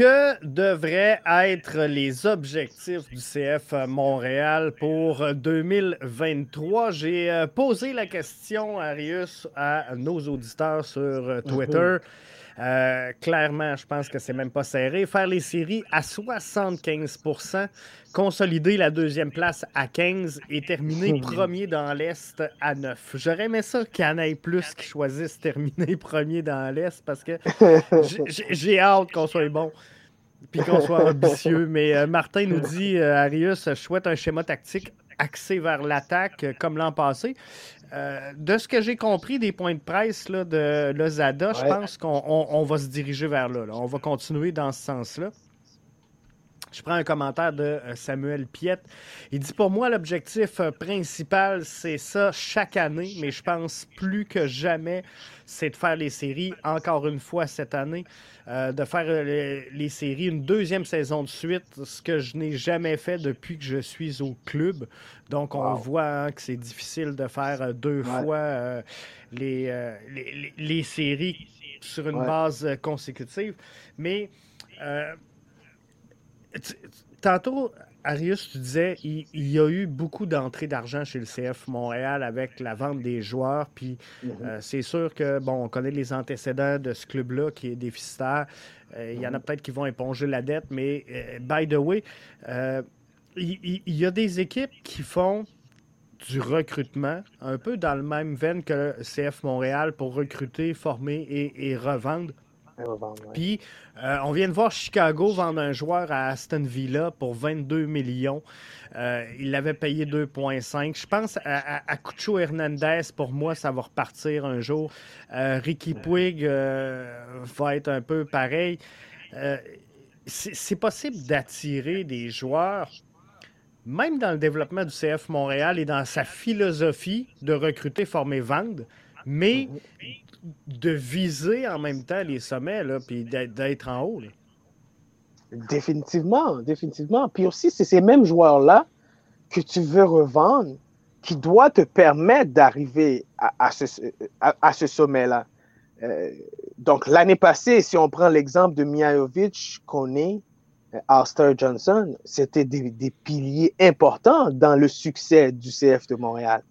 que devraient être les objectifs du CF Montréal pour 2023? J'ai euh, posé la question, Arius, à nos auditeurs sur euh, Twitter. Euh, clairement, je pense que c'est même pas serré. Faire les séries à 75% consolider la deuxième place à 15 et terminer premier dans l'Est à 9. J'aurais aimé ça qu'il y en ait plus qui choisissent terminer premier dans l'Est parce que j'ai hâte qu'on soit bon puis qu'on soit ambitieux. Mais euh, Martin nous dit, euh, Arius, je souhaite un schéma tactique axé vers l'attaque comme l'an passé. Euh, de ce que j'ai compris des points de presse là, de Lozada, je pense qu'on va se diriger vers là, On va continuer dans ce sens-là. Je prends un commentaire de euh, Samuel Piette. Il dit Pour moi, l'objectif euh, principal, c'est ça chaque année, mais je pense plus que jamais, c'est de faire les séries encore une fois cette année, euh, de faire les, séries une deuxième saison de suite, ce que je n'ai jamais fait depuis que je suis au club. Donc, on voit hein, que c'est difficile de faire deux fois les, les, séries sur une base consécutive. Mais Tantôt, Arius, tu disais, il, y a eu beaucoup d'entrées d'argent chez le CF Montréal avec la vente des joueurs. Puis mhm. euh, c'est sûr que, bon, on connaît les antécédents de ce club-là qui est déficitaire. Euh, il y en a mhm. peut-être qui vont éponger la dette, mais euh, by the way, il, y, a des équipes qui font du recrutement, un peu dans le même veine que le CF Montréal pour recruter, former et revendre. Puis, euh, on vient de voir Chicago vendre un joueur à Aston Villa pour 22 millions. Euh, il l'avait payé 2,5. Je pense à, Cucho Hernandez, pour moi, ça va repartir un jour. Euh, Ricky Puig va être un peu pareil. C'est possible d'attirer des joueurs, même dans le développement du CF Montréal et dans sa philosophie de recruter, former, vendre, mais mm-hmm de viser en même temps les sommets, là, puis d'être en haut. Définitivement, définitivement. Puis aussi, c'est ces mêmes joueurs-là que tu veux revendre qui doivent te permettre d'arriver à, ce, sommet-là. Euh, donc, l'année passée, si on prend l'exemple de Mihajovic, Kone, Alster Johnson, c'était des, piliers importants dans le succès du CF de Montréal.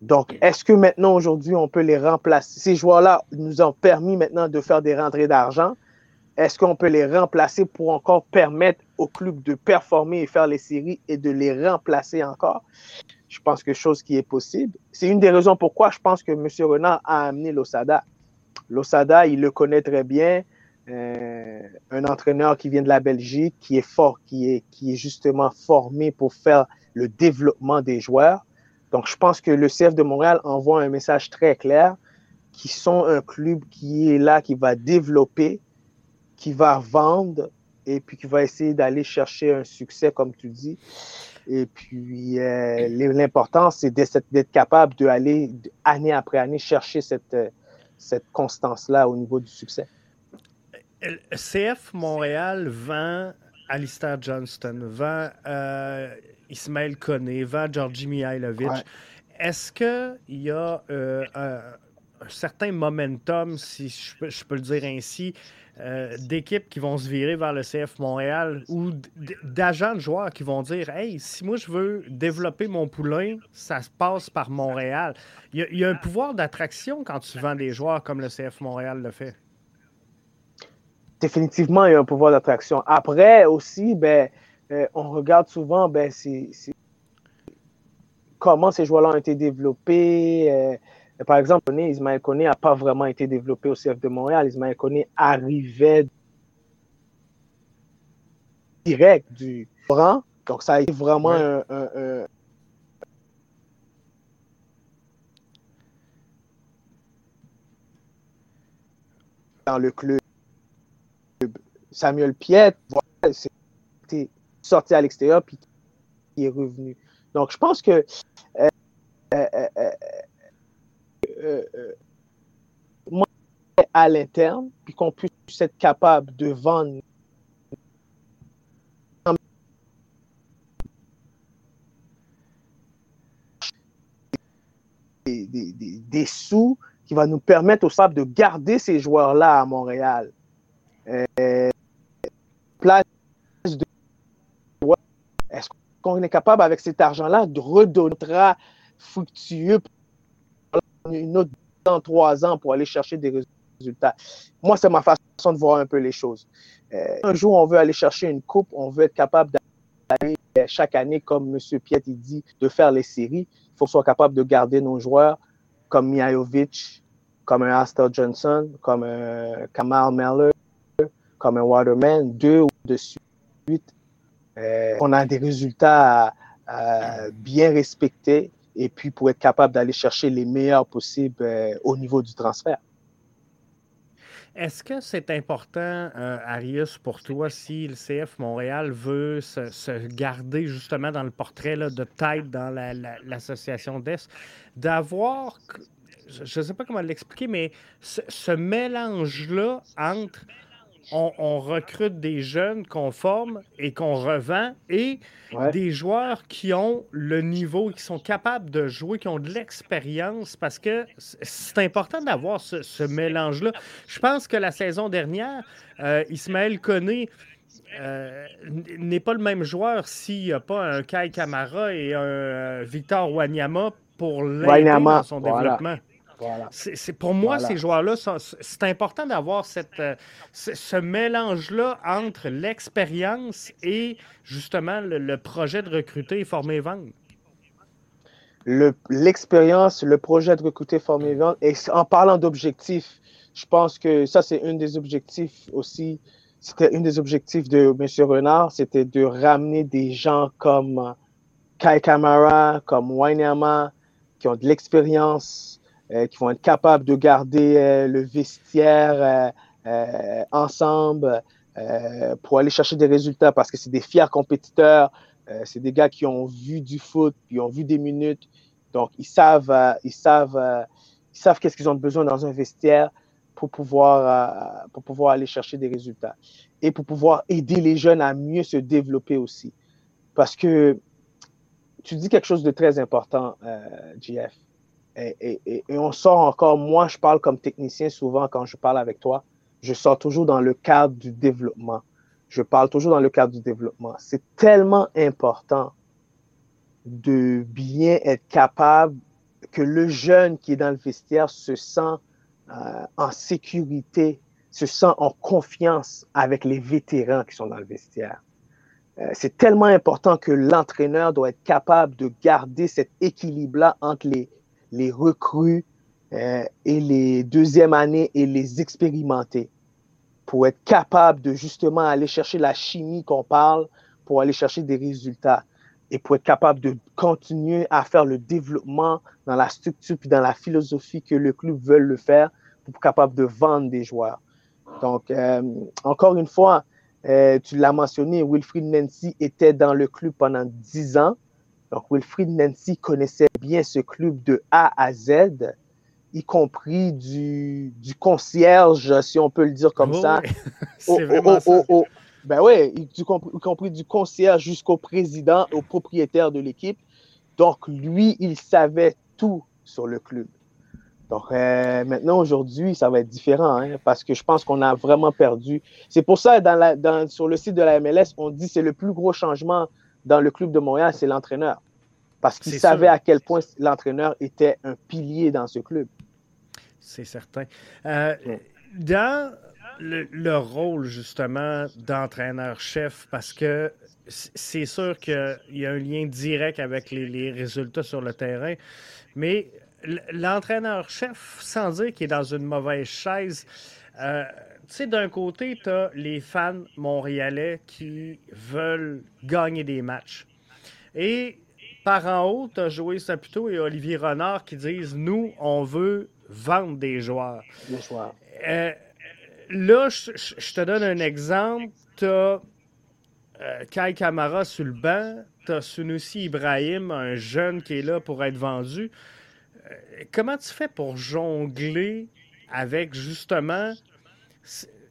Donc, est-ce que maintenant, aujourd'hui, on peut les remplacer? Ces joueurs-là nous ont permis maintenant de faire des rentrées d'argent. Est-ce qu'on peut les remplacer pour encore permettre au club de performer et faire les séries et de les remplacer encore? Je pense que chose qui est possible. C'est une des raisons pourquoi je pense que M. Renard a amené l'Osada. L'Osada, il le connaît très bien. Euh, un entraîneur qui vient de la Belgique, qui est fort, qui est, qui est justement formé pour faire le développement des joueurs. Donc, je pense que le CF de Montréal envoie un message très clair qui sont un club qui est là, qui va développer, qui va vendre et puis qui va essayer d'aller chercher un succès, comme tu dis. Et puis, euh, l'important, c'est d'être capable d'aller année après année chercher cette, cette constance-là au niveau du succès. CF Montréal vend Alistair Johnston, vend euh, Ismaël Koné, va Georgi Mihailovic. Est-ce qu'il y a euh, un, certain momentum, si je peux, le dire ainsi, euh, d'équipes qui vont se virer vers le CF Montréal ou d'agents de joueurs qui vont dire Hey, si moi je veux développer mon poulain, ça se passe par Montréal. Il y a, un pouvoir d'attraction quand tu vends des joueurs comme le CF Montréal le fait. Définitivement, il y a un pouvoir d'attraction. Après aussi, ben, euh, on regarde souvent ben, comment ces joueurs-là ont été développés. Euh, par exemple, Ismaël Koné n'a pas vraiment été développé au CF de Montréal. Ismaël Koné arrivait direct du rang. Donc, ça a été vraiment un, dans le club. Samuel Piet, c'était sorti à l'extérieur puis qui est revenu. Donc, je pense que euh, euh, euh, moi, à l'interne, puis qu'on puisse être capable de vendre des, sous qui va nous permettre aussi de garder ces joueurs-là à Montréal place de Est-ce qu'on est capable, avec cet argent-là, de redonner un fructueux une autre dans trois ans pour aller chercher des résultats? Moi, c'est ma façon de voir un peu les choses. Euh, un jour, on veut aller chercher une coupe, on veut être capable d'aller euh, chaque année, comme M. Piet dit, de faire les séries. Il faut qu'on soit capable de garder nos joueurs comme Miajovic, comme un Astor Johnson, comme euh, Kamal Meller, comme un Waterman, deux ou de suite. Euh, on a des résultats bien respectés et puis pour être capable d'aller chercher les meilleurs possibles euh, au niveau du transfert. Est-ce que c'est important, euh, Arius, pour toi, si le CF Montréal veut se, garder justement dans le portrait de tête dans l'association d'Est, d'avoir, je ne sais pas comment l'expliquer, mais ce mélange-là entre on, recrute des jeunes qu'on forme et qu'on revend et des joueurs qui ont le niveau, qui sont capables de jouer, qui ont de l'expérience parce que c'est important d'avoir ce, mélange-là. Je pense que la saison dernière, euh, Ismaël Koné euh, n'est pas le même joueur s'il n'y a pas un Kai Kamara et un euh, Victor Wanyama pour l'aider dans son développement. C'est, pour moi, ces joueurs-là, c'est important d'avoir cette, euh, ce, mélange-là entre l'expérience et justement le, projet de recruter, former, vendre. l'expérience, le, projet de recruter, former, vendre. Et en parlant d'objectifs, je pense que ça, c'est un des objectifs aussi. C'était un des objectifs de M. Renard, c'était de ramener des gens comme Kai Kamara, comme Wanyama, qui ont de l'expérience, qui vont être capables de garder euh, le vestiaire euh, ensemble pour aller chercher des résultats parce que c'est des fiers compétiteurs, c'est des gars qui ont vu du foot, qui ont vu des minutes, donc ils savent, ils savent, ils savent qu'est-ce qu'ils ont besoin dans un vestiaire pour pouvoir, pour pouvoir aller chercher des résultats et pour pouvoir aider les jeunes à mieux se développer aussi. Parce que tu dis quelque chose de très important, euh, JF et, on sort encore, moi je parle comme technicien souvent quand je parle avec toi, je sors toujours dans le cadre du développement. Je parle toujours dans le cadre du développement. C'est tellement important de bien être capable que le jeune qui est dans le vestiaire se sent euh, en sécurité, se sent en confiance avec les vétérans qui sont dans le vestiaire. Euh, c'est tellement important que l'entraîneur doit être capable de garder cet équilibre-là entre les, les recrues euh, et les deuxièmes années et les expérimenter pour être capable de justement aller chercher la chimie qu'on parle, pour aller chercher des résultats et pour être capable de continuer à faire le développement dans la structure puis dans la philosophie que le club veut le faire pour être capable de vendre des joueurs. Donc, euh, encore une fois, euh, tu l'as mentionné, Wilfried Nancy était dans le club pendant dix ans. Donc, Wilfried Nancy connaissait bien ce club de A à Z, y compris du, du concierge, si on peut le dire comme ça. C'est vraiment ça. ben oui, y, compris du concierge jusqu'au président, au propriétaire de l'équipe. Donc, lui, il savait tout sur le club. Donc, euh, maintenant, aujourd'hui, ça va être différent hein, parce que je pense qu'on a vraiment perdu. C'est pour ça, dans la, dans, sur le site de la MLS, on dit que c'est le plus gros changement dans le club de Montréal, c'est l'entraîneur. Parce qu'il savait à quel point l'entraîneur était un pilier dans ce club. C'est certain. Euh, dans le, rôle, justement, d'entraîneur-chef, parce que c'est sûr qu'il y a un lien direct avec les, résultats sur le terrain, mais l'entraîneur-chef, sans dire qu'il est dans une mauvaise chaise, euh, sais, d'un côté, tu as les fans montréalais qui veulent gagner des matchs. Et par en haut, tu as Joey Saputo et Olivier Renard qui disent Nous, on veut vendre des joueurs. Des joueurs. Euh, là, je te donne un exemple. Tu as euh, Kai Kamara sur le banc. Tu as Sunusi Ibrahim, un jeune qui est là pour être vendu. Euh, comment tu fais pour jongler avec justement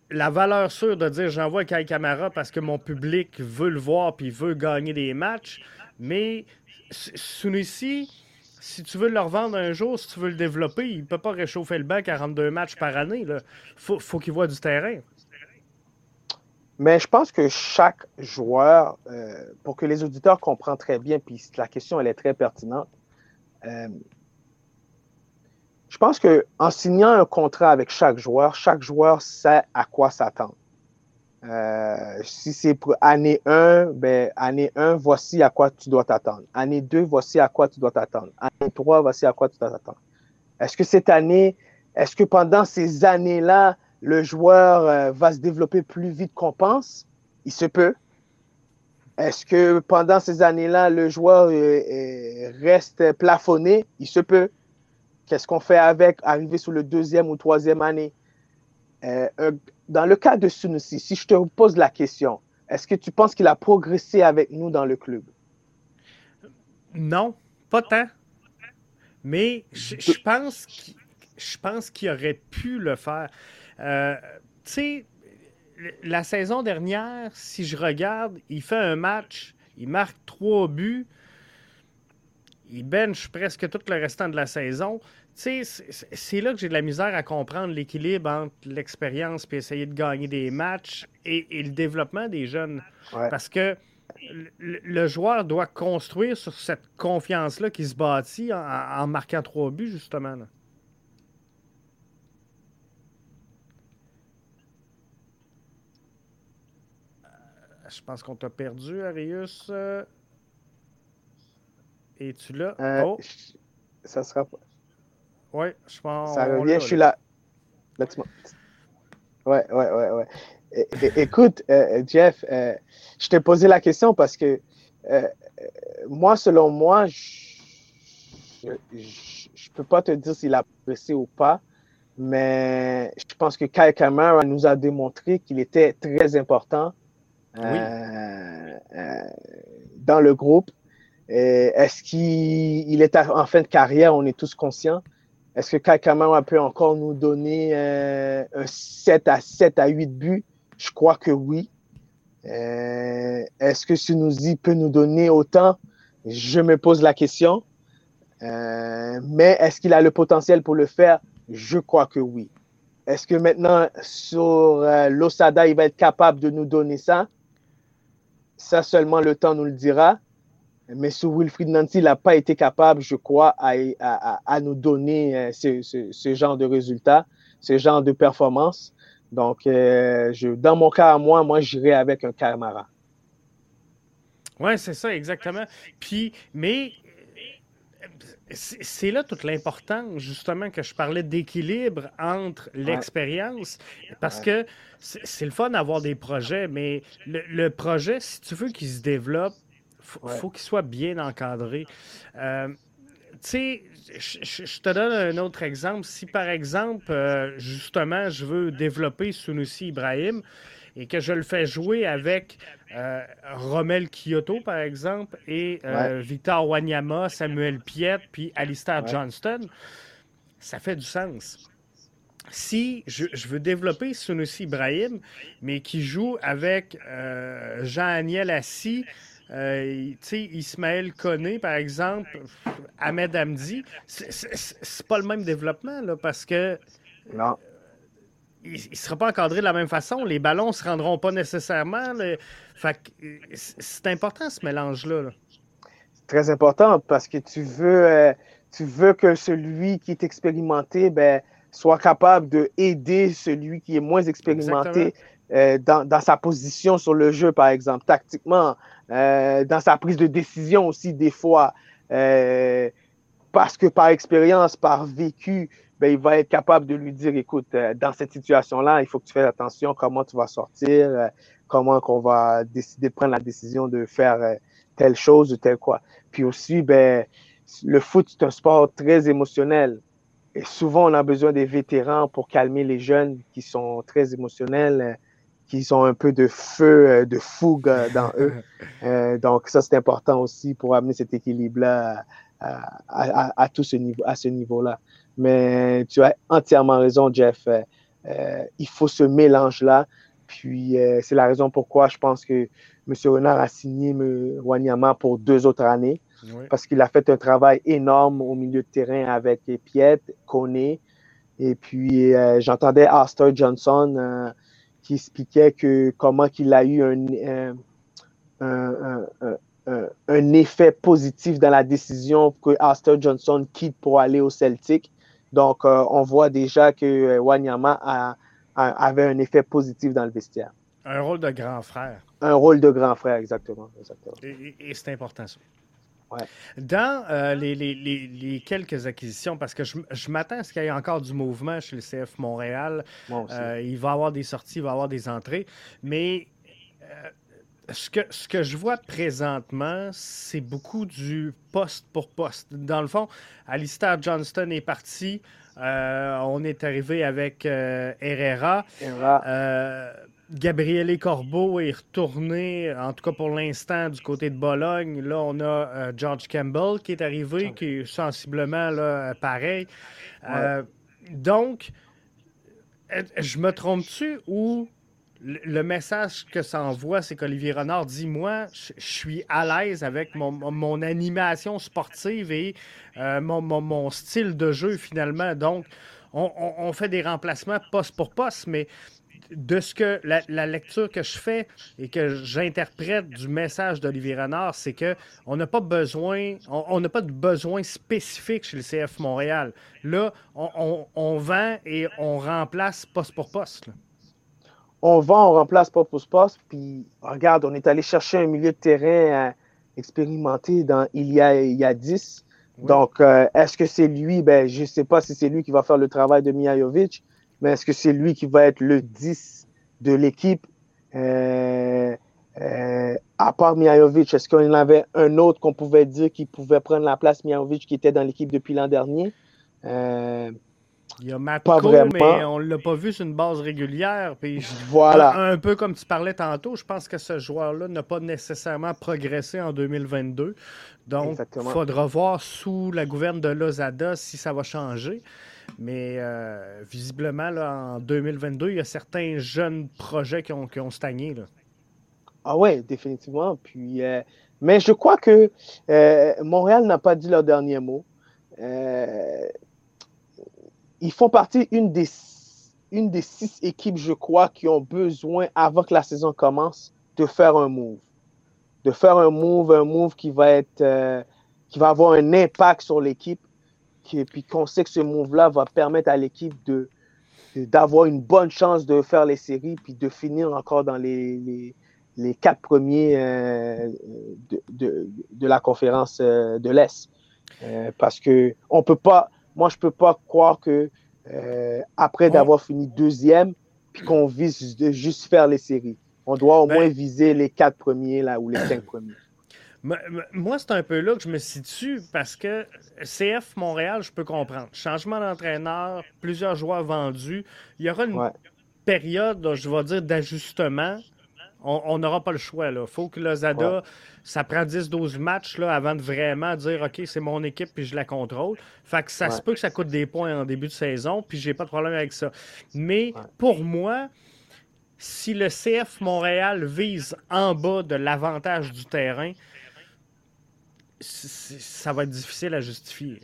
la valeur sûre de dire j'envoie Kai Kamara parce que mon public veut le voir puis veut gagner des matchs, mais Sunusi, si tu veux le revendre un jour, si tu veux le développer, il ne peut pas réchauffer le banc 42 matchs par année. Il faut, qu'il voit du terrain. Mais je pense que chaque joueur, pour que les auditeurs comprennent très bien, puis la question, elle est très pertinente, je pense qu'en signant un contrat avec chaque joueur, chaque joueur sait à quoi s'attendre. Euh, si c'est pour année 1, ben, année 1, voici à quoi tu dois t'attendre. Année 2, voici à quoi tu dois t'attendre. Année 3, voici à quoi tu dois t'attendre. Est-ce que cette année, est-ce que pendant ces années-là, le joueur euh, va se développer plus vite qu'on pense? Il se peut. Est-ce que pendant ces années-là, le joueur euh, reste plafonné? Il se peut. Qu'est-ce qu'on fait avec arriver sur le deuxième ou troisième année? Euh, dans le cas de Sunusi, si je te pose la question, est-ce que tu penses qu'il a progressé avec nous dans le club? Non, pas tant. Mais je, pense qu'il, je pense qu'il aurait pu le faire. Euh, tu sais, la saison dernière, si je regarde, il fait un match, il marque trois buts, il bench presque tout le restant de la saison. C'est là que j'ai de la misère à comprendre l'équilibre entre l'expérience et essayer de gagner des matchs et, le développement des jeunes. Parce que le, joueur doit construire sur cette confiance-là qui se bâtit en, marquant trois buts, justement. Euh, je pense qu'on t'a perdu, Arius. Euh, es-tu là? Euh, oh. Ça sera pas. Oui, je pense. Ça revient, je suis là. Ouais, ouais, ouais, ouais. écoute, euh, Jeff, euh, je t'ai posé la question parce que moi, selon moi, je ne peux pas te dire s'il a pressé ou pas, mais je pense que Kai Kamara nous a démontré qu'il était très important dans le groupe. Est-ce qu'il est en fin de carrière? On est tous conscients? Est-ce que Kai Kamara peut encore nous donner euh, un 7 à 7 à 8 buts? Je crois que oui. Euh, est-ce que Sunusi peut nous donner autant? Je me pose la question. Euh, mais est-ce qu'il a le potentiel pour le faire? Je crois que oui. Est-ce que maintenant, sur l'Osada, il va être capable de nous donner ça? Ça, seulement le temps nous le dira. Mais sous Wilfried Nancy, il n'a pas été capable, je crois, à, nous donner euh, ce, genre de résultats, ce genre de performance. Donc, euh, je, dans mon cas à moi, moi, j'irai avec un Camara. Oui, c'est ça, exactement. Puis, mais c'est là toute l'importance, justement, que je parlais d'équilibre entre l'expérience, parce que c'est le fun d'avoir des projets, mais le, projet, si tu veux qu'il se développe, faut qu'il soit bien encadré. Euh, tu sais, je te donne un autre exemple. Si par exemple, euh, justement, je veux développer Sunusi Ibrahim et que je le fais jouer avec euh, Romel Kyoto, par exemple, et Victor Wanyama, Samuel Piet, puis Alistair Johnston, ça fait du sens. Si je, veux développer Sunusi Ibrahim, mais qui joue avec Jean-Aniel Assis, euh, Ismaël Koné, par exemple, Ahmed Hamdi, c'est pas le même développement, là, parce que. Non. Il ne sera pas encadré de la même façon. Les ballons ne se rendront pas nécessairement. c'est important ce mélange-là. C'est très important parce que tu veux, euh, tu veux que celui qui est expérimenté ben, soit capable d'aider celui qui est moins expérimenté euh, dans, dans, sa position sur le jeu, par exemple, tactiquement. Euh, dans sa prise de décision aussi des fois. Euh, parce que par expérience, par vécu, ben, il va être capable de lui dire, écoute, dans cette situation-là, il faut que tu fasses attention comment tu vas sortir, comment qu'on va décider de prendre la décision de faire telle chose ou telle quoi. Puis aussi, ben, le foot, c'est un sport très émotionnel. Et souvent, on a besoin des vétérans pour calmer les jeunes qui sont très émotionnels qui ont un peu de feu, euh, de fougue euh, dans eux. Euh, donc, ça, c'est important aussi pour amener cet équilibre-là à, tout ce niveau, à ce niveau-là. Mais tu as entièrement raison, Jeff. il faut ce mélange-là. Puis, c'est la raison pourquoi je pense que M. Renard a signé Wanyama pour deux autres années. Parce qu'il a fait un travail énorme au milieu de terrain avec Piet, Kone. Et puis, j'entendais Astor Johnson qui expliquait que comment qu'il a eu un, un, un, un, effet positif dans la décision que Arthur Johnson quitte pour aller au Celtic. Donc, euh, on voit déjà que euh, Wanyama a, avait un effet positif dans le vestiaire. Un rôle de grand frère. Un rôle de grand frère, exactement. exactement. Et, c'est important ça. Ouais. Dans euh, les, les, les, quelques acquisitions, parce que je, je m'attends à ce qu'il y ait encore du mouvement chez le CF Montréal. il va y avoir des sorties, il va y avoir des entrées. Mais ce que, ce que je vois présentement, c'est beaucoup du poste pour poste. Dans le fond, Alistair Johnston est parti. Euh, on est arrivé avec euh, Herrera. Euh, Gabriele Corbeau est retourné, en tout cas pour l'instant, du côté de Bologne. Là, on a George Campbell qui est arrivé, qui est sensiblement là, pareil. donc, je me trompe-tu ou le message que ça envoie, c'est qu'Olivier Renard dit Moi, je suis à l'aise avec mon, animation sportive et euh, mon, style de jeu, finalement. Donc, on, fait des remplacements poste pour poste, mais de ce que la, lecture que je fais et que j'interprète du message d'Olivier Renard, c'est que on n'a pas besoin, on n'a pas de besoin spécifique chez le CF Montréal. Là, on, vend et on remplace poste pour poste on vend, on remplace pas pour poste. Puis, regarde, on est allé chercher un milieu de terrain expérimenté dans, il, y a, il y a 10. Donc, euh, est-ce que c'est lui? Ben, je ne sais pas si c'est lui qui va faire le travail de Mihajovic, mais est-ce que c'est lui qui va être le 10 de l'équipe? Euh, euh, à part Mihajovic, est-ce qu'il y en avait un autre qu'on pouvait dire qui pouvait prendre la place? Mihajovic qui était dans l'équipe depuis l'an dernier? Il y a Matko, mais on ne l'a pas vu sur une base régulière. Puis voilà. Un, peu comme tu parlais tantôt, je pense que ce joueur-là n'a pas nécessairement progressé en 2022. Donc, il faudra voir sous la gouverne de Lozada si ça va changer. Mais euh, visiblement, en 2022, il y a certains jeunes projets qui ont, stagné. Là. Ah oui, définitivement. Puis, euh, mais je crois que euh, Montréal n'a pas dit leur dernier mot ils font partie une des, une des six équipes, je crois, qui ont besoin, avant que la saison commence, de faire un move. De faire un move, un move qui va être, qui va avoir un impact sur l'équipe. Et puis qu'on sait que ce move-là va permettre à l'équipe de, d'avoir une bonne chance de faire les séries, puis de finir encore dans les, les, quatre premiers euh, de, de, de, la conférence euh, de l'Est. parce que on peut pas, moi, je ne peux pas croire que euh, après d'avoir fini deuxième, puis qu'on vise de juste faire les séries. On doit au ben moins viser les quatre premiers là, ou les cinq premiers. Moi, c'est un peu là que je me situe parce que CF Montréal, je peux comprendre. Changement d'entraîneur, plusieurs joueurs vendus. Il y aura une période, je vais dire, d'ajustement on n'aura pas le choix. Il faut que Lozada, ça prend 10-12 matchs là, avant de vraiment dire OK, c'est mon équipe puis je la contrôle. Fait que ça se peut que ça coûte des points en début de saison, puis j'ai pas de problème avec ça. Mais pour moi, si le CF Montréal vise en bas de l'avantage du terrain, ça va être difficile à justifier.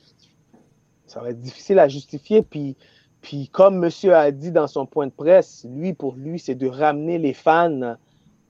Ça va être difficile à justifier, puis. Puis comme monsieur a dit dans son point de presse, lui, pour lui, c'est de ramener les fans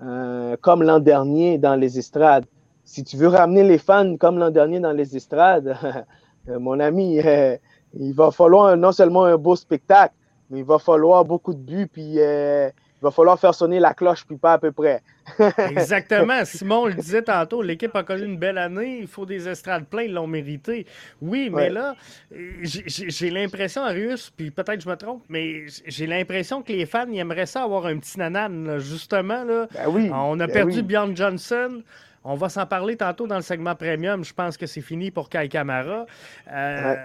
euh, comme l'an dernier dans les estrades. Si tu veux ramener les fans comme l'an dernier dans les estrades, euh, mon ami, euh, il va falloir non seulement un beau spectacle, mais il va falloir beaucoup de buts, puis il va falloir faire sonner la cloche, puis pas à peu près. Exactement. Simon le disait tantôt, l'équipe a connu une belle année, il faut des estrades pleins, ils l'ont mérité. Oui, mais là, j'ai l'impression, Arius, puis peut-être je me trompe, mais j'ai l'impression que les fans ils aimeraient ça avoir un petit nanan, justement. Là. Ben oui, On a ben perdu Bjorn Johnson. On va s'en parler tantôt dans le segment premium. Je pense que c'est fini pour Kai Kamara. Euh,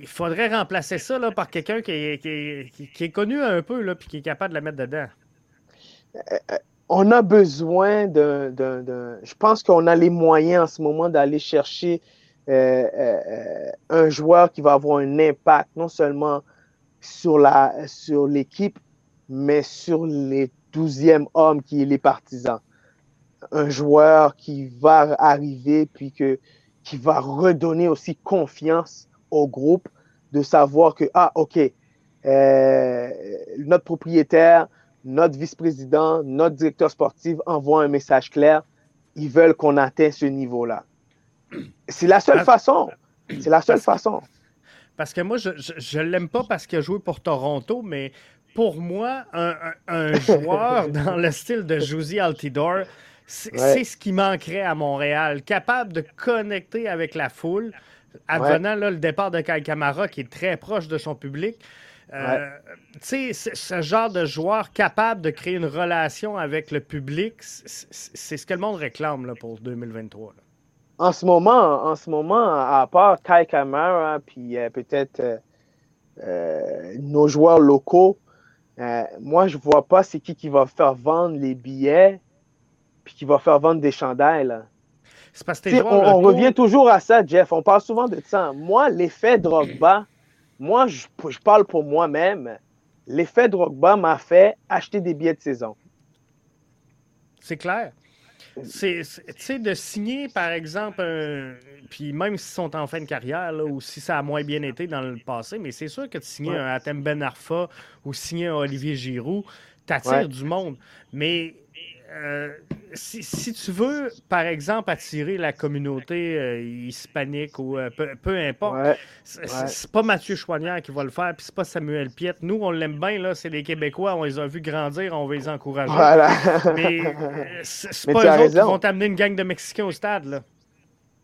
il faudrait remplacer ça là, par quelqu'un qui, est, connu un peu et qui est capable de la mettre dedans. Euh, euh, on a besoin de. Je pense qu'on a les moyens en ce moment d'aller chercher un joueur qui va avoir un impact non seulement sur l'équipe, sur mais sur les douzièmes hommes qui est les partisans un joueur qui va arriver puis que, qui va redonner aussi confiance au groupe de savoir que, ah, OK, euh, notre propriétaire notre vice-président, notre directeur sportif envoient un message clair. Ils veulent qu'on atteigne ce niveau-là. C'est la seule façon. C'est la seule façon. Parce que moi, je ne l'aime pas parce qu'il a joué pour Toronto, mais pour moi, un, joueur dans le style de Josie Altidore, c'est ce qui manquerait à Montréal. Capable de connecter avec la foule, advenant le départ de Kai Kamara, qui est très proche de son public. Euh, tu sais, ce genre de joueur capable de créer une relation avec le public, c'est ce que le monde réclame là, pour 2023. En ce moment, en ce moment, à part Kai Kamara, puis euh, peut-être euh, nos joueurs locaux, moi, je vois pas c'est qui qui va faire vendre les billets puis qui va faire vendre des chandails. C'est parce que on, on revient toujours à ça, Jeff. On parle souvent de ça. Moi, l'effet Drogba, moi, je, parle pour moi-même. L'effet Drogba m'a fait acheter des billets de saison. C'est clair. C'est, de signer, par exemple, puis même s'ils sont en fin de carrière, ou si ça a moins bien été dans le passé, mais c'est sûr que de signer un Atem Ben Arfa ou signer un Olivier Giroud, t'attires du monde. Mais euh, si, tu veux, par exemple, attirer la communauté euh, hispanique ou euh, peu, importe, c'est pas Mathieu Chouanière qui va le faire, puis c'est pas Samuel Piette. Nous, on l'aime bien, là, c'est les Québécois, on les a vus grandir, on va les encourager. Mais c'est pas eux autres qui vont t'amener une gang de Mexicains au stade. Là.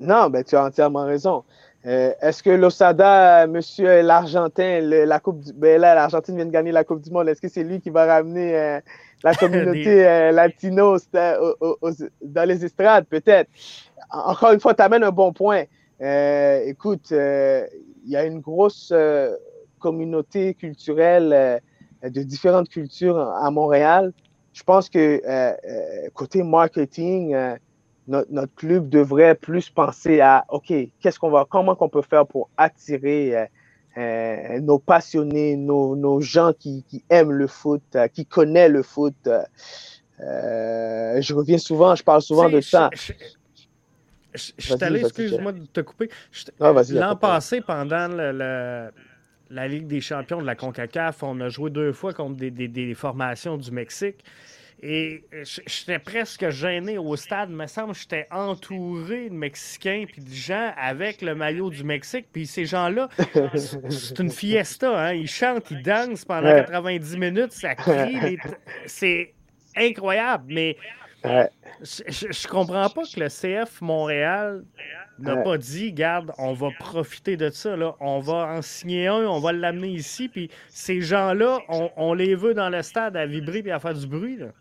Non, ben, tu as entièrement raison. est-ce que l'Osada, monsieur l'Argentin, la Coupe du... ben là, l'Argentine vient de gagner la Coupe du Monde, est-ce que c'est lui qui va ramener la communauté euh, latino dans les estrades, peut-être. Encore une fois, tu amènes un bon point. Euh, écoute, euh, il y a une grosse communauté culturelle de différentes cultures à Montréal. Je pense que côté marketing, notre, notre, club devrait plus penser à OK, qu'est-ce qu'on va, comment qu'on peut faire pour attirer euh, nos passionnés, nos, gens qui, aiment le foot, euh, qui connaissent le foot. Euh, je reviens souvent, je parle souvent de ça. Je, suis allé, excuse-moi de te couper. Ah, l'an passé, pendant la Ligue des champions de la CONCACAF, on a joué deux fois contre des formations du Mexique. Et j'étais presque gêné au stade. Il me semble que j'étais entouré de Mexicains puis de gens avec le maillot du Mexique. Puis ces gens-là, c'est une fiesta. Hein? Ils chantent, ils dansent pendant 90 minutes, ça crie. C'est incroyable. Mais je, je comprends pas que le CF Montréal n'a pas dit, garde, on va profiter de ça, là. on va en signer un, on va l'amener ici, puis ces gens-là, on, les veut dans le stade à vibrer et à faire du bruit. Là.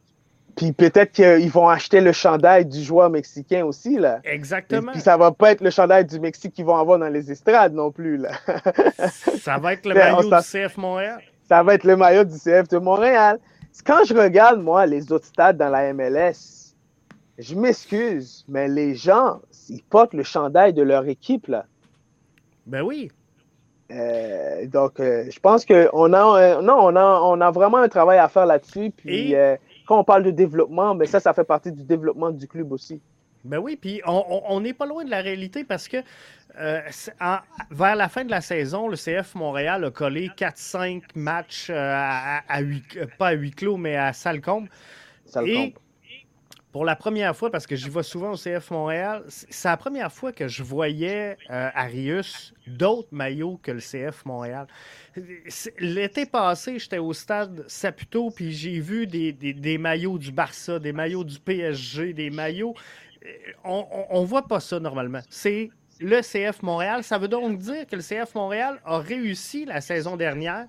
Puis peut-être qu'ils vont acheter le chandail du joueur mexicain aussi, là. Exactement. puis ça va pas être le chandail du Mexique qu'ils vont avoir dans les estrades non plus, là. ça va être le maillot du CF Montréal. Ça va être le maillot du CF de Montréal. Quand je regarde, moi, les autres stades dans la MLS, je m'excuse, mais les gens, ils portent le chandail de leur équipe, là. Ben oui. Euh, donc, euh, je pense qu'on a, euh, non, on a, on a vraiment un travail à faire là-dessus. Puis, quand on parle de développement, mais ça, ça fait partie du développement du club aussi. Ben oui, puis on n'est pas loin de la réalité parce que euh, vers la fin de la saison, le CF Montréal a collé 4-5 matchs euh, à, à, pas à huis clos, mais à Salcombe. Et pour la première fois, parce que j'y vais souvent au CF Montréal, c'est la première fois que je voyais Arius d'autres maillots que le CF Montréal. L'été passé, j'étais au stade Saputo, puis j'ai vu des, maillots du Barça, des maillots du PSG, des maillots. Euh, on ne voit pas ça normalement. C'est le CF Montréal. Ça veut donc dire que le CF Montréal a réussi la saison dernière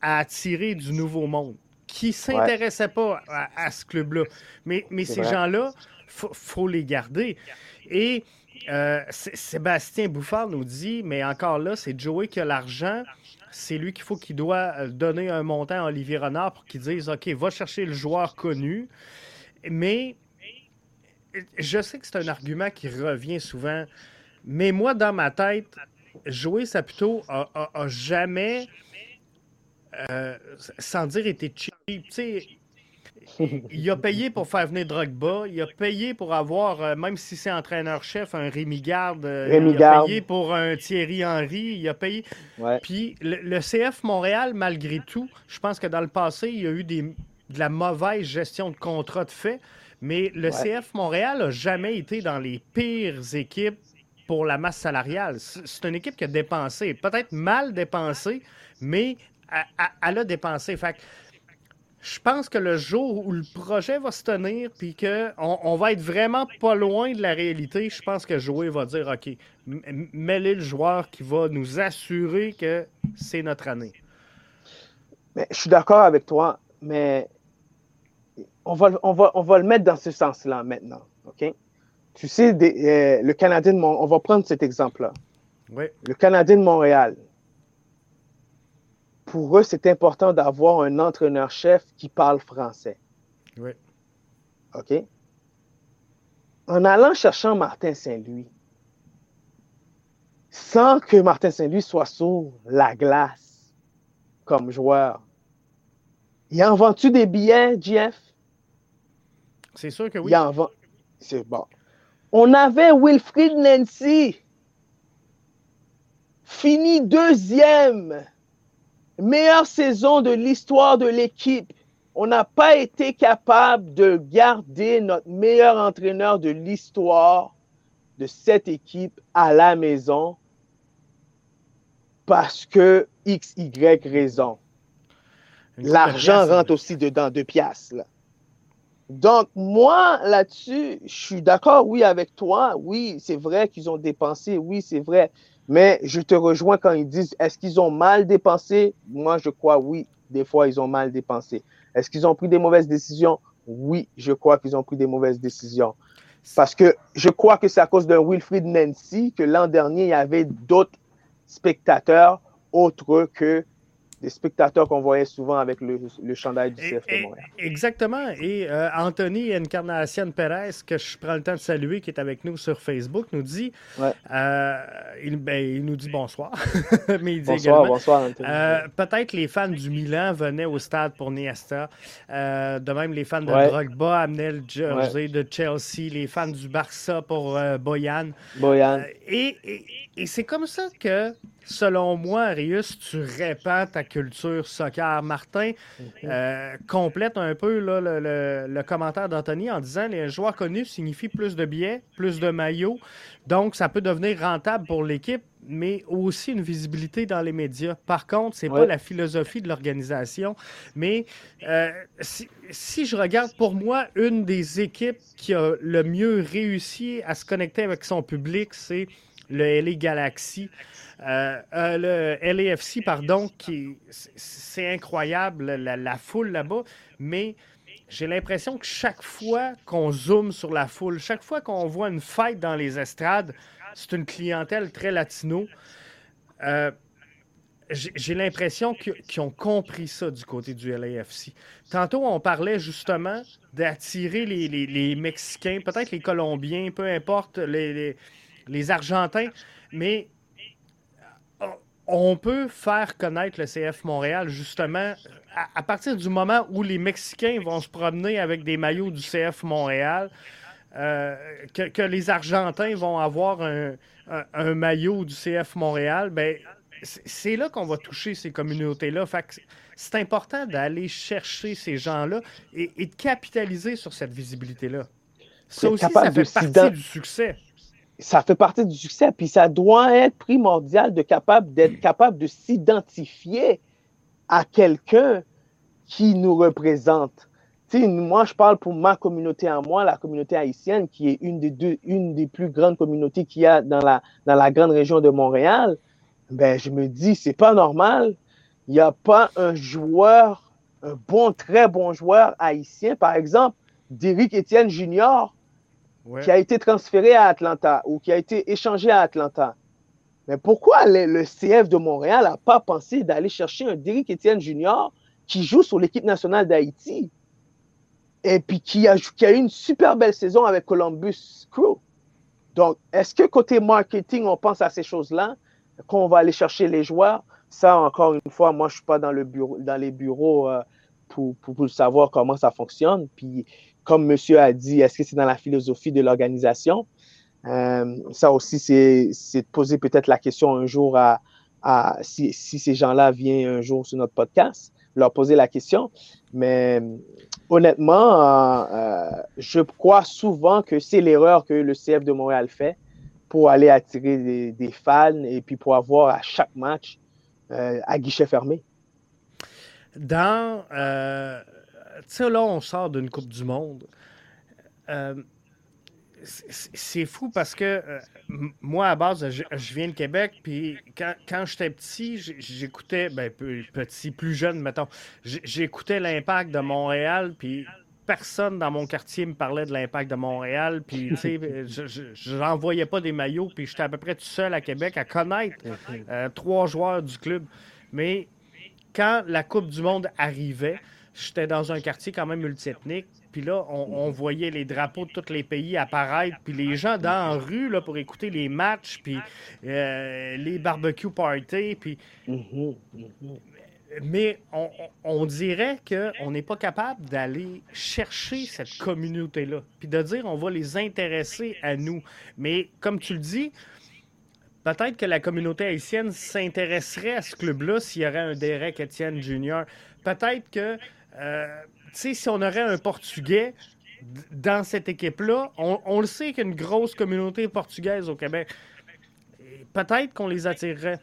à attirer du nouveau monde qui ne s'intéressait pas à, ce club-là. Mais, mais ces gens-là, il faut, les garder. Et euh, Sébastien Bouffard nous dit, mais encore là, c'est Joey qui a l'argent c'est lui qu'il faut qu'il doit euh, donner un montant à Olivier Renard pour qu'il dise OK, va chercher le joueur connu. Mais je sais que c'est un argument qui revient souvent. Mais moi, dans ma tête, Joey Saputo a, a, jamais, euh, sans dire été cheap. il a payé pour faire venir Drogba. Il a payé pour avoir, euh, même si c'est entraîneur-chef, un Rémi Garde. Euh, il a payé pour un Thierry Henry. Il a payé. Puis le, CF Montréal, malgré tout, je pense que dans le passé, il y a eu des, de la mauvaise gestion de contrat de fait, mais le CF Montréal n'a jamais été dans les pires équipes pour la masse salariale. C'est une équipe qui a dépensé, peut-être mal dépensé, mais elle, a dépensé. Fait je pense que le jour où le projet va se tenir, puis qu'on on va être vraiment pas loin de la réalité, je pense que Joey va dire OK, mêlez le joueur qui va nous assurer que c'est notre année. Mais, je suis d'accord avec toi, mais on va, on, va, on va le mettre dans ce sens-là maintenant. OK? Tu sais, euh, le Canadien de Montréal, on va prendre cet exemple-là. Oui. Le Canadien de Montréal, pour eux, c'est important d'avoir un entraîneur-chef qui parle français. Oui. OK? En allant chercher Martin Saint-Louis, sans que Martin Saint-Louis soit sur la glace comme joueur, il en vend-tu des billets, Jeff? C'est sûr que oui. Il en vend. C'est bon. On avait Wilfried Nancy, fini deuxième meilleure saison de l'histoire de l'équipe. On n'a pas été capable de garder notre meilleur entraîneur de l'histoire de cette équipe à la maison parce que X, Y raison. L'argent rentre aussi dedans, de piastres. Donc, moi, là-dessus, je suis d'accord, oui, avec toi. Oui, c'est vrai qu'ils ont dépensé. Oui, c'est vrai. Mais je te rejoins quand ils disent est-ce qu'ils ont mal dépensé? Moi, je crois oui, des fois, ils ont mal dépensé. Est-ce qu'ils ont pris des mauvaises décisions? Oui, je crois qu'ils ont pris des mauvaises décisions. Parce que je crois que c'est à cause d'un Wilfried Nancy que l'an dernier, il y avait d'autres spectateurs autres que des spectateurs qu'on voyait souvent avec le, le chandail du CF de Montréal. Exactement. Et euh, Anthony Encarnacion Perez, que je prends le temps de saluer, qui est avec nous sur Facebook, nous dit euh, il, ben, il, nous dit bonsoir. Mais il dit bonsoir, bonsoir, Anthony. Euh, peut-être les fans du Milan venaient au stade pour Niesta. de même, les fans de Drogba amenaient le jersey de Chelsea, les fans du Barça pour Boyan. Boyan. et, et, et c'est comme ça que selon moi, Arius, tu répands ta culture soccer. Martin euh, complète un peu le, commentaire d'Anthony en disant les joueurs connus signifient plus de billets, plus de maillots. Donc, ça peut devenir rentable pour l'équipe, mais aussi une visibilité dans les médias. Par contre, c'est n'est pas la philosophie de l'organisation. Mais euh, si, si, je regarde pour moi, une des équipes qui a le mieux réussi à se connecter avec son public, c'est le LA Galaxy. Euh, euh, le LAFC, pardon, qui c'est incroyable, la, foule là-bas, mais j'ai l'impression que chaque fois qu'on zoome sur la foule, chaque fois qu'on voit une fête dans les estrades, c'est une clientèle très latino. Euh, j'ai l'impression qu'ils ont compris ça du côté du LAFC. Tantôt, on parlait justement d'attirer les, Mexicains, peut-être les Colombiens, peu importe, les, les Argentins, mais on peut faire connaître le CF Montréal justement à, partir du moment où les Mexicains vont se promener avec des maillots du CF Montréal, euh, que, les Argentins vont avoir un, maillot du CF Montréal, ben, c'est là qu'on va toucher ces communautés-là. C'est important d'aller chercher ces gens-là et, de capitaliser sur cette visibilité-là. Ça aussi, ça fait partie du succès ça fait partie du succès. Puis ça doit être primordial de capable d'être capable de s'identifier à quelqu'un qui nous représente. sais, moi, je parle pour ma communauté à moi, la communauté haïtienne, qui est une des, deux, une des plus grandes communautés qu'il y a dans la, dans la grande région de Montréal. Ben, je me dis, c'est pas normal. Il n'y a pas un joueur, un bon, très bon joueur haïtien, par exemple, Derrick Etienne Junior, qui a été transféré à Atlanta ou qui a été échangé à Atlanta. Mais pourquoi le, CF de Montréal n'a pas pensé d'aller chercher un Derrick Etienne Junior qui joue sur l'équipe nationale d'Haïti et puis qui a, eu une super belle saison avec Columbus Crew? Donc, est-ce que côté marketing, on pense à ces choses-là, qu'on va aller chercher les joueurs? Ça, encore une fois, moi, je ne suis pas dans, le bureau, dans les bureaux euh, pour, pour, pour, savoir comment ça fonctionne. Puis, comme monsieur a dit, est-ce que c'est dans la philosophie de l'organisation? Euh, ça aussi, c'est de poser peut-être la question un jour à, si, ces gens-là viennent un jour sur notre podcast. leur poser la question. Mais honnêtement, je crois souvent que c'est l'erreur que le CF de Montréal fait pour aller attirer des, fans et puis pour avoir à chaque match à guichet fermé. Dans. Tu sais, là, on sort d'une Coupe du Monde c'est fou parce que euh, moi, à base, je, viens de Québec, puis quand, j'étais petit, j'écoutais, ben, petit, plus jeune, mettons, j'écoutais l'impact de Montréal, puis personne dans mon quartier me parlait de l'impact de Montréal, puis tu sais, je n'envoyais pas des maillots, puis j'étais à peu près tout seul à Québec à connaître euh, trois joueurs du club. Mais quand la Coupe du Monde arrivait, j'étais dans un quartier quand même multiethnique, puis là, on, voyait les drapeaux de tous les pays apparaître. Puis les gens dans la rue là, pour écouter les matchs, puis euh, les barbecue parties. Puis... Mais on, dirait qu'on n'est pas capable d'aller chercher cette communauté-là. Puis de dire on va les intéresser à nous. Mais comme tu le dis, peut-être que la communauté haïtienne s'intéresserait à ce club-là s'il y aurait un Derek Etienne Jr. Peut-être que. Euh, si on aurait un Portugais dans cette équipe-là, on, le sait qu'il y a une grosse communauté portugaise au Québec. Peut-être qu'on les attirerait.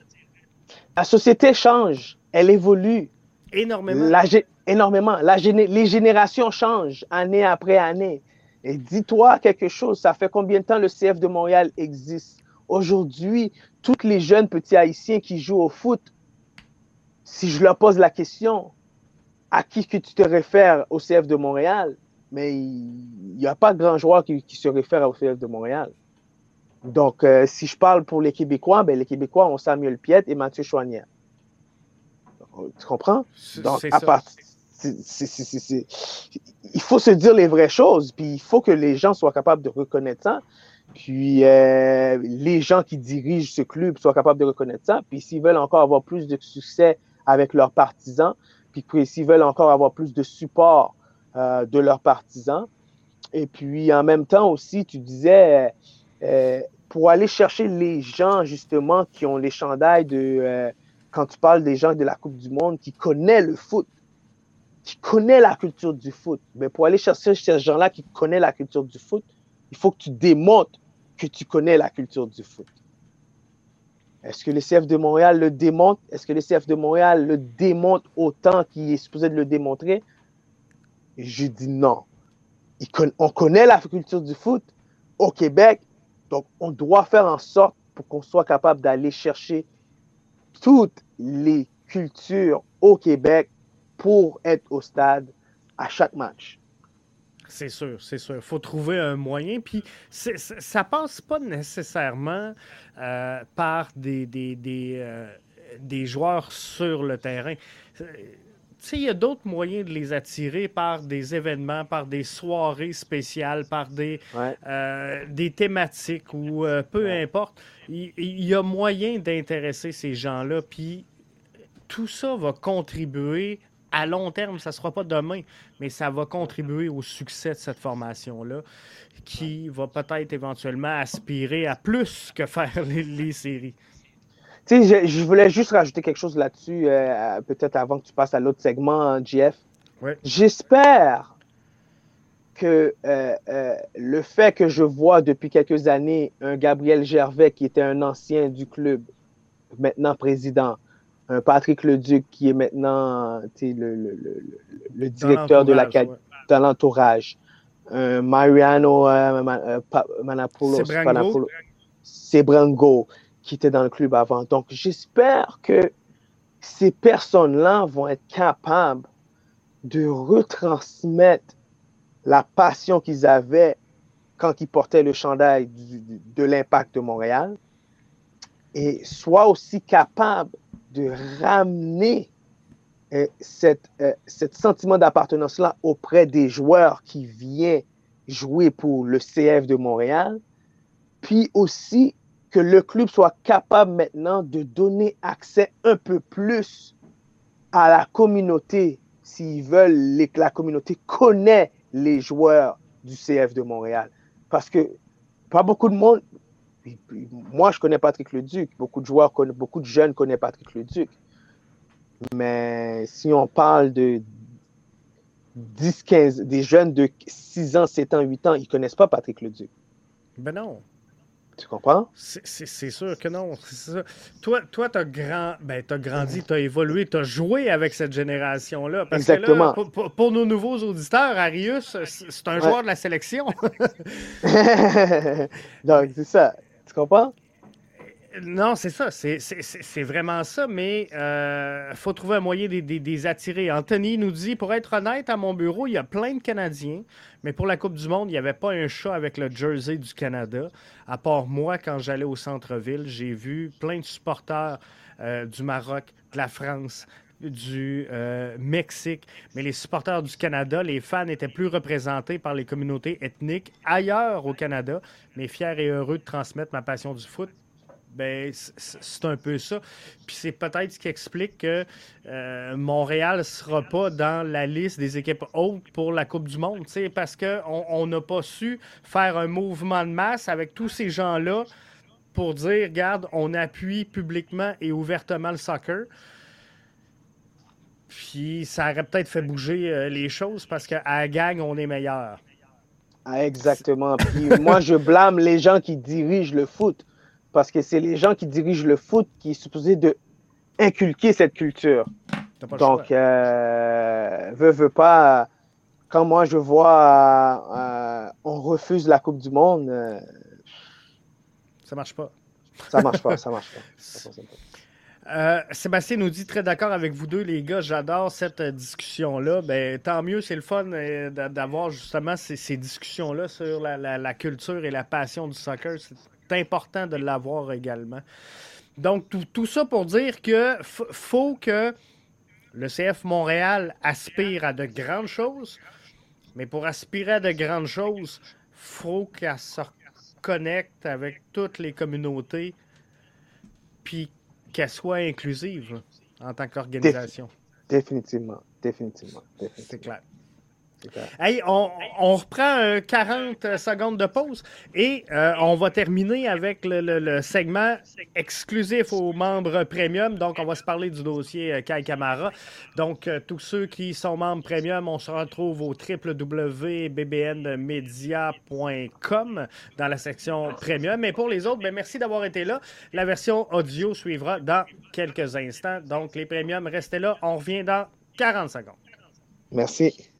La société change, elle évolue. Énormément. énormément. les générations changent année après année. Et dis-toi quelque chose, ça fait combien de temps le CF de Montréal existe? Aujourd'hui, tous les jeunes petits haïtiens qui jouent au foot, si je leur pose la question, à qui que tu te réfères au CF de Montréal, mais il n'y a pas grand joueur qui, se réfère au CF de Montréal. Donc, euh, si je parle pour les Québécois, ben, les Québécois ont Samuel Piet et Mathieu Chouanière. Tu comprends? Donc, à part, il faut se dire les vraies choses, puis il faut que les gens soient capables de reconnaître ça. Puis euh, les gens qui dirigent ce club soient capables de reconnaître ça. Puis s'ils veulent encore avoir plus de succès avec leurs partisans, puis s'ils veulent encore avoir plus de support euh, de leurs partisans. Et puis en même temps aussi, tu disais, euh, pour aller chercher les gens justement qui ont les chandails de, euh, quand tu parles des gens de la Coupe du Monde, qui connaissent le foot, qui connaissent la culture du foot, mais pour aller chercher ces gens-là qui connaissent la culture du foot, il faut que tu démontres que tu connais la culture du foot. Est-ce que le CF de Montréal le démontre? Est-ce que le CF de Montréal le démontre autant qu'il est supposé de le démontrer? Je dis non. on connaît la culture du foot au Québec, donc on doit faire en sorte pour qu'on soit capable d'aller chercher toutes les cultures au Québec pour être au stade à chaque match. C'est sûr, c'est sûr. Il faut trouver un moyen. Puis ça passe pas nécessairement euh, par des, des, euh, des, joueurs sur le terrain. Tu sais, il y a d'autres moyens de les attirer par des événements, par des soirées spéciales, par des, euh, des thématiques ou peu importe. Il, il y a moyen d'intéresser ces gens-là. Puis tout ça va contribuer à long terme, ça ne sera pas demain, mais ça va contribuer au succès de cette formation-là, qui va peut-être éventuellement aspirer à plus que faire les, séries. Tu sais, je, voulais juste rajouter quelque chose là-dessus, euh, peut-être avant que tu passes à l'autre segment, Jeff. J'espère que euh, euh, le fait que je vois depuis quelques années un Gabriel Gervais qui était un ancien du club, maintenant président, un Patrick Leduc qui est maintenant le, directeur de la dans l'entourage. Un Mariano euh, euh Manapoulos, c'est Brango qui était dans le club avant. Donc, j'espère que ces personnes-là vont être capables de retransmettre la passion qu'ils avaient quand ils portaient le chandail de l'impact de Montréal et soient aussi capables de ramener euh, cette, euh, sentiment d'appartenance-là auprès des joueurs qui viennent jouer pour le CF de Montréal, puis aussi que le club soit capable maintenant de donner accès un peu plus à la communauté, s'ils veulent que la communauté connaît les joueurs du CF de Montréal. Parce que pas beaucoup de monde, moi, je connais Patrick Leduc. Beaucoup de joueurs, beaucoup de jeunes connaissent Patrick Leduc. Mais si on parle de 10, 15, des jeunes de 6 ans, 7 ans, 8 ans, ils ne connaissent pas Patrick Leduc. Ben non. Tu comprends? C'est sûr que non. Toi, toi tu as, grand, ben, as grandi, tu as évolué, tu as joué avec cette génération-là. Exactement. pour, nos nouveaux auditeurs, Arius, c'est un joueur de la sélection. Donc, c'est ça. Non, c'est ça. C'est vraiment ça, mais il euh, faut trouver un moyen de, les attirer. Anthony nous dit Pour être honnête, à mon bureau, il y a plein de Canadiens, mais pour la Coupe du Monde, il n'y avait pas un chat avec le jersey du Canada. À part moi, quand j'allais au centre-ville, j'ai vu plein de supporters euh, du Maroc, de la France, du euh, Mexique, mais les supporters du Canada, les fans étaient plus représentés par les communautés ethniques ailleurs au Canada, mais fiers et heureux de transmettre ma passion du foot ben, c'est un peu ça. Puis c'est peut-être ce qui explique que euh, Montréal ne sera pas dans la liste des équipes hautes pour la Coupe du Monde, parce qu'on n'a pas su faire un mouvement de masse avec tous ces gens-là pour dire, regarde, on appuie publiquement et ouvertement le soccer. Puis ça aurait peut-être fait bouger euh, les choses parce qu'à la gang, on est meilleur. Ah, exactement. Puis moi, je blâme les gens qui dirigent le foot parce que c'est les gens qui dirigent le foot qui sont supposés de inculquer cette culture. Donc, euh, veut, veut pas, quand moi je vois euh, on refuse la Coupe du Monde, euh, ça marche pas. Ça marche pas, ça marche pas. Euh, Sébastien nous dit très d'accord avec vous deux, les gars. J'adore cette discussion-là. Ben, tant mieux, c'est le fun d'avoir justement ces, discussions-là sur la, la, culture et la passion du soccer. C'est important de l'avoir également. Donc, tout, ça pour dire que faut que le CF Montréal aspire à de grandes choses, mais pour aspirer à de grandes choses, faut qu'elle se connecte avec toutes les communautés, puis qu'elle soit inclusive en tant qu'organisation. Définitivement, définitivement. définitivement. C'est clair. Hey, on, reprend 40 euh, secondes de pause et euh, on va terminer avec le, segment exclusif aux membres premium. Donc, on va se parler du dossier euh, Kai Camara. Donc, tous ceux qui sont membres premium, on se retrouve au www.bbnmedia.com dans la section premium. Mais pour les autres, ben, merci d'avoir été là. La version audio suivra dans quelques instants. Donc, les premiums, restez là. On revient dans 40 secondes. Merci.